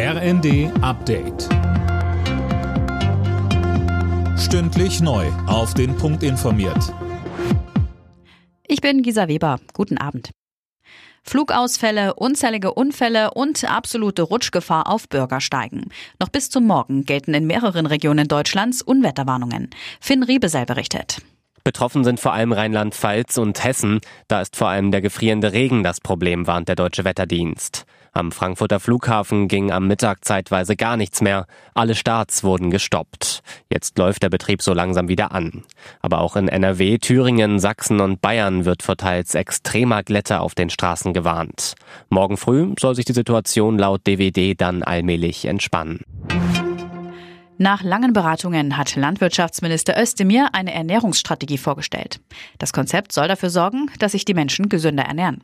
RND Update. Stündlich neu. Auf den Punkt informiert. Ich bin Gisa Weber. Guten Abend. Flugausfälle, unzählige Unfälle und absolute Rutschgefahr auf Bürgersteigen. Noch bis zum Morgen gelten in mehreren Regionen Deutschlands Unwetterwarnungen. Finn Riebesell berichtet. Betroffen sind vor allem Rheinland-Pfalz und Hessen. Da ist vor allem der gefrierende Regen das Problem, warnt der Deutsche Wetterdienst. Am Frankfurter Flughafen ging am Mittag zeitweise gar nichts mehr. Alle Starts wurden gestoppt. Jetzt läuft der Betrieb so langsam wieder an. Aber auch in NRW, Thüringen, Sachsen und Bayern wird vor teils extremer Glätte auf den Straßen gewarnt. Morgen früh soll sich die Situation laut DWD dann allmählich entspannen. Nach langen Beratungen hat Landwirtschaftsminister Özdemir eine Ernährungsstrategie vorgestellt. Das Konzept soll dafür sorgen, dass sich die Menschen gesünder ernähren.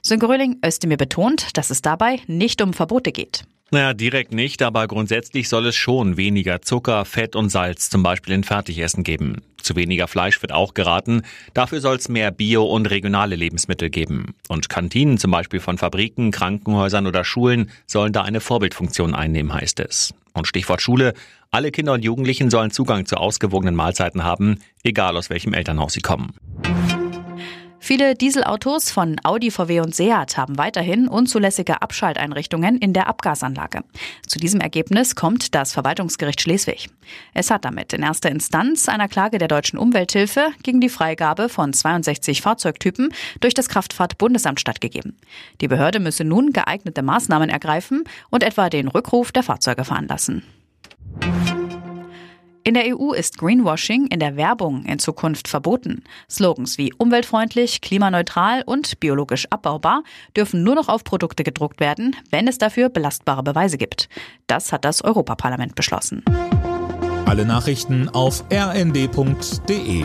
Sönke Özdemir betont, dass es dabei nicht um Verbote geht. Naja, direkt nicht, aber grundsätzlich soll es schon weniger Zucker, Fett und Salz zum Beispiel in Fertigessen geben. Zu weniger Fleisch wird auch geraten. Dafür soll es mehr Bio- und regionale Lebensmittel geben. Und Kantinen zum Beispiel von Fabriken, Krankenhäusern oder Schulen sollen da eine Vorbildfunktion einnehmen, heißt es. Und Stichwort Schule. Alle Kinder und Jugendlichen sollen Zugang zu ausgewogenen Mahlzeiten haben, egal aus welchem Elternhaus sie kommen. Viele Dieselautos von Audi, VW und Seat haben weiterhin unzulässige Abschalteinrichtungen in der Abgasanlage. Zu diesem Ergebnis kommt das Verwaltungsgericht Schleswig. Es hat damit in erster Instanz einer Klage der deutschen Umwelthilfe gegen die Freigabe von 62 Fahrzeugtypen durch das Kraftfahrtbundesamt stattgegeben. Die Behörde müsse nun geeignete Maßnahmen ergreifen und etwa den Rückruf der Fahrzeuge veranlassen. In der EU ist Greenwashing in der Werbung in Zukunft verboten. Slogans wie umweltfreundlich, klimaneutral und biologisch abbaubar dürfen nur noch auf Produkte gedruckt werden, wenn es dafür belastbare Beweise gibt. Das hat das Europaparlament beschlossen. Alle Nachrichten auf rnd.de